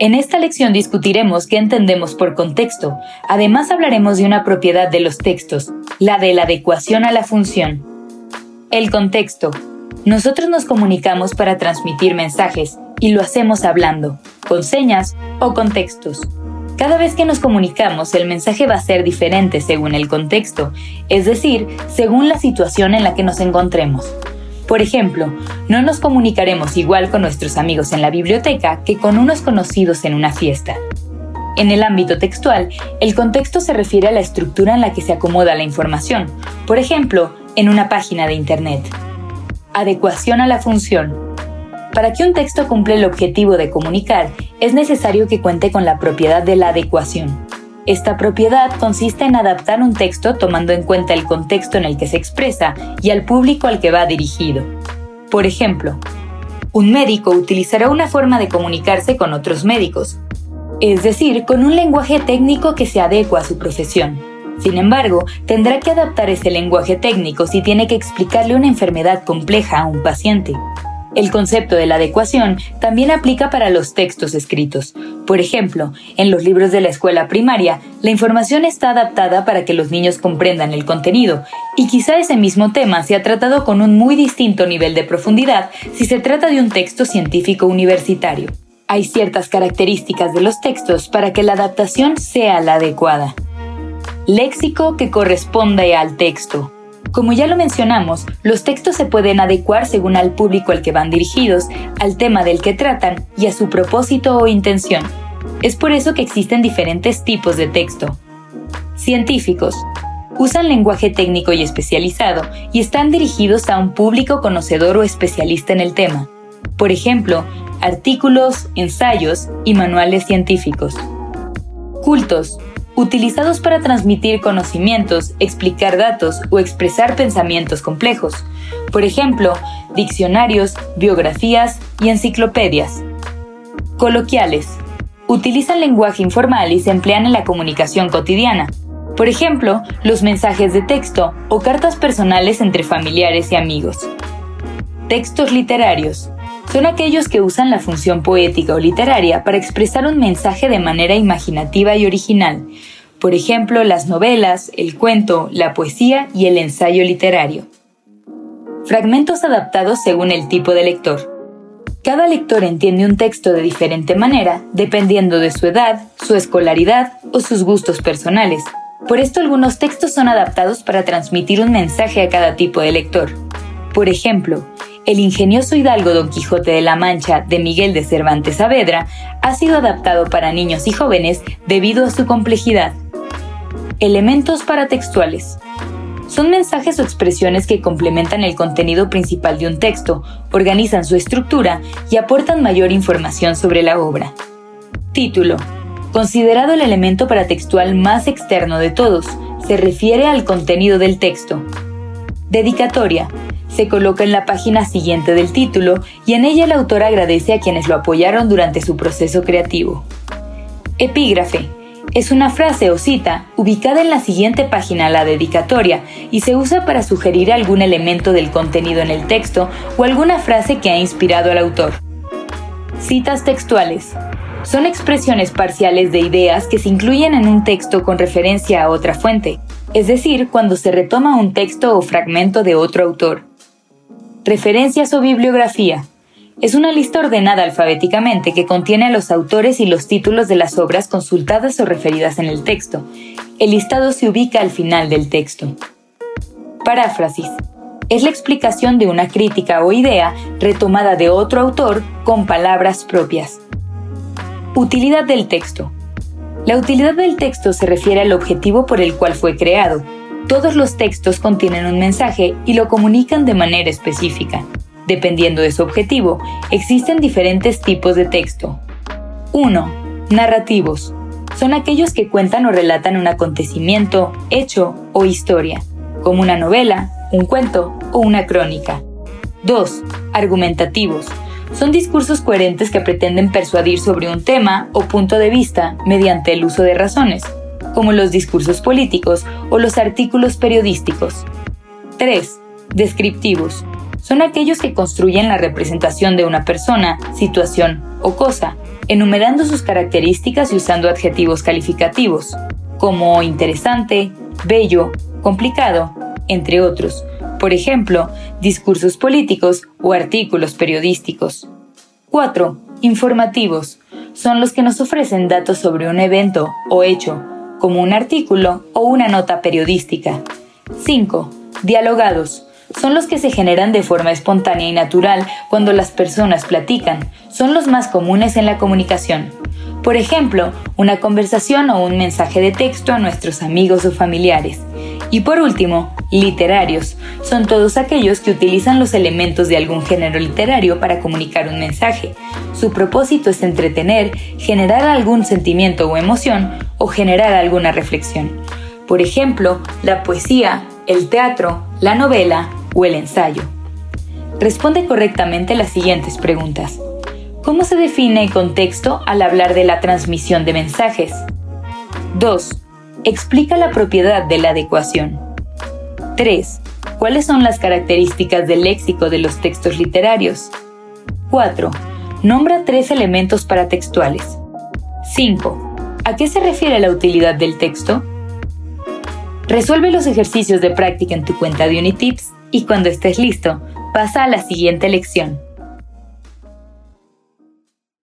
En esta lección discutiremos qué entendemos por contexto. Además hablaremos de una propiedad de los textos, la de la adecuación a la función. El contexto. Nosotros nos comunicamos para transmitir mensajes y lo hacemos hablando, con señas o con textos. Cada vez que nos comunicamos, el mensaje va a ser diferente según el contexto, es decir, según la situación en la que nos encontremos. Por ejemplo, no nos comunicaremos igual con nuestros amigos en la biblioteca que con unos conocidos en una fiesta. En el ámbito textual, el contexto se refiere a la estructura en la que se acomoda la información, por ejemplo, en una página de Internet. Adecuación a la función. Para que un texto cumpla el objetivo de comunicar, es necesario que cuente con la propiedad de la adecuación. Esta propiedad consiste en adaptar un texto tomando en cuenta el contexto en el que se expresa y al público al que va dirigido. Por ejemplo, un médico utilizará una forma de comunicarse con otros médicos, es decir, con un lenguaje técnico que se adecua a su profesión. Sin embargo, tendrá que adaptar ese lenguaje técnico si tiene que explicarle una enfermedad compleja a un paciente. El concepto de la adecuación también aplica para los textos escritos. Por ejemplo, en los libros de la escuela primaria, la información está adaptada para que los niños comprendan el contenido, y quizá ese mismo tema se ha tratado con un muy distinto nivel de profundidad si se trata de un texto científico universitario. Hay ciertas características de los textos para que la adaptación sea la adecuada. Léxico que corresponde al texto. Como ya lo mencionamos, los textos se pueden adecuar según al público al que van dirigidos, al tema del que tratan y a su propósito o intención. Es por eso que existen diferentes tipos de texto. Científicos. Usan lenguaje técnico y especializado y están dirigidos a un público conocedor o especialista en el tema. Por ejemplo, artículos, ensayos y manuales científicos. Cultos utilizados para transmitir conocimientos, explicar datos o expresar pensamientos complejos. Por ejemplo, diccionarios, biografías y enciclopedias. Coloquiales. Utilizan lenguaje informal y se emplean en la comunicación cotidiana. Por ejemplo, los mensajes de texto o cartas personales entre familiares y amigos. Textos literarios son aquellos que usan la función poética o literaria para expresar un mensaje de manera imaginativa y original, por ejemplo las novelas, el cuento, la poesía y el ensayo literario. Fragmentos adaptados según el tipo de lector. Cada lector entiende un texto de diferente manera, dependiendo de su edad, su escolaridad o sus gustos personales. Por esto algunos textos son adaptados para transmitir un mensaje a cada tipo de lector. Por ejemplo, el ingenioso hidalgo Don Quijote de la Mancha de Miguel de Cervantes Saavedra ha sido adaptado para niños y jóvenes debido a su complejidad. Elementos paratextuales. Son mensajes o expresiones que complementan el contenido principal de un texto, organizan su estructura y aportan mayor información sobre la obra. Título. Considerado el elemento paratextual más externo de todos, se refiere al contenido del texto. Dedicatoria se coloca en la página siguiente del título y en ella el autor agradece a quienes lo apoyaron durante su proceso creativo. Epígrafe. Es una frase o cita ubicada en la siguiente página, la dedicatoria, y se usa para sugerir algún elemento del contenido en el texto o alguna frase que ha inspirado al autor. Citas textuales. Son expresiones parciales de ideas que se incluyen en un texto con referencia a otra fuente, es decir, cuando se retoma un texto o fragmento de otro autor. Referencias o bibliografía. Es una lista ordenada alfabéticamente que contiene a los autores y los títulos de las obras consultadas o referidas en el texto. El listado se ubica al final del texto. Paráfrasis. Es la explicación de una crítica o idea retomada de otro autor con palabras propias. Utilidad del texto. La utilidad del texto se refiere al objetivo por el cual fue creado, todos los textos contienen un mensaje y lo comunican de manera específica. Dependiendo de su objetivo, existen diferentes tipos de texto. 1. Narrativos. son aquellos que cuentan o relatan un acontecimiento, hecho o historia, como una novela, un cuento o una crónica. 2. Argumentativos. Son discursos coherentes que pretenden persuadir sobre un tema o punto de vista mediante el uso de razones, como los discursos políticos o los artículos periodísticos. 3. Descriptivos. Son aquellos que construyen la representación de una persona, situación o cosa, enumerando sus características y usando adjetivos calificativos, como interesante, bello, complicado, entre otros. Por ejemplo, discursos políticos o artículos periodísticos. 4. Informativos. Son los que nos ofrecen datos sobre un evento o hecho, como un artículo o una nota periodística. 5. Dialogados. Son los que se generan de forma espontánea y natural cuando las personas platican. Son los más comunes en la comunicación. Por ejemplo, una conversación o un mensaje de texto a nuestros amigos o familiares. Y por último, literarios. Son todos aquellos que utilizan los elementos de algún género literario para comunicar un mensaje. Su propósito es entretener, generar algún sentimiento o emoción o generar alguna reflexión. Por ejemplo, la poesía, el teatro, la novela o el ensayo. Responde correctamente las siguientes preguntas. ¿Cómo se define contexto al hablar de la transmisión de mensajes? 2. Explica la propiedad de la adecuación. 3. ¿Cuáles son las características del léxico de los textos literarios? 4. Nombra tres elementos paratextuales. 5. ¿A qué se refiere la utilidad del texto? Resuelve los ejercicios de práctica en tu cuenta de Unitips y cuando estés listo, pasa a la siguiente lección.